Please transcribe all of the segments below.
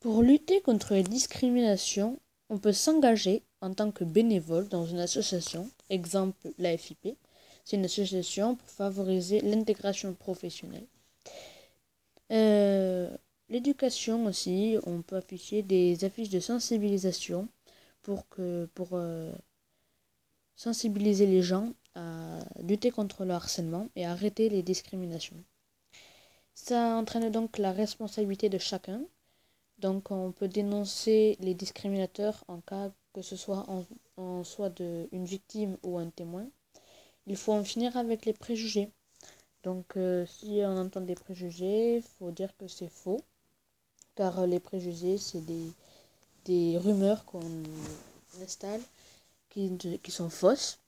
Pour lutter contre les discriminations, on peut s'engager en tant que bénévole dans une association, exemple la FIP. C'est une association pour favoriser l'intégration professionnelle. Euh, l'éducation aussi, on peut afficher des affiches de sensibilisation pour, que, pour euh, sensibiliser les gens à lutter contre le harcèlement et arrêter les discriminations. Ça entraîne donc la responsabilité de chacun donc on peut dénoncer les discriminateurs en cas que ce soit en, soit de, une victime ou un témoin. Il faut en finir avec les préjugés. Donc euh, si on entend des préjugés, il faut dire que c'est faux. Car les préjugés, c'est des, rumeurs qu'on installe qui, sont fausses.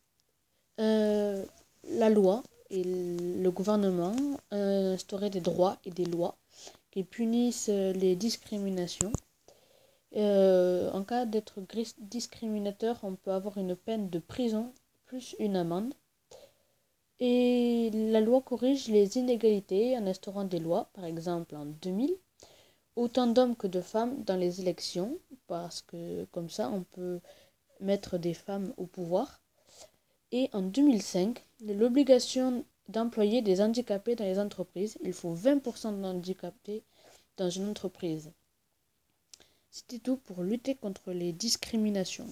Euh, la loi et le gouvernement euh, instauraient des droits et des lois qui punissent euh, les discriminations. Euh, en cas d'être discriminateur, on peut avoir une peine de prison plus une amende. Et la loi corrige les inégalités en instaurant des lois, par exemple en 2000, autant d'hommes que de femmes dans les élections, parce que comme ça on peut mettre des femmes au pouvoir. Et en 2005, l'obligation d'employer des handicapés dans les entreprises. Il faut 20% d'handicapés dans une entreprise. C'était tout pour lutter contre les discriminations.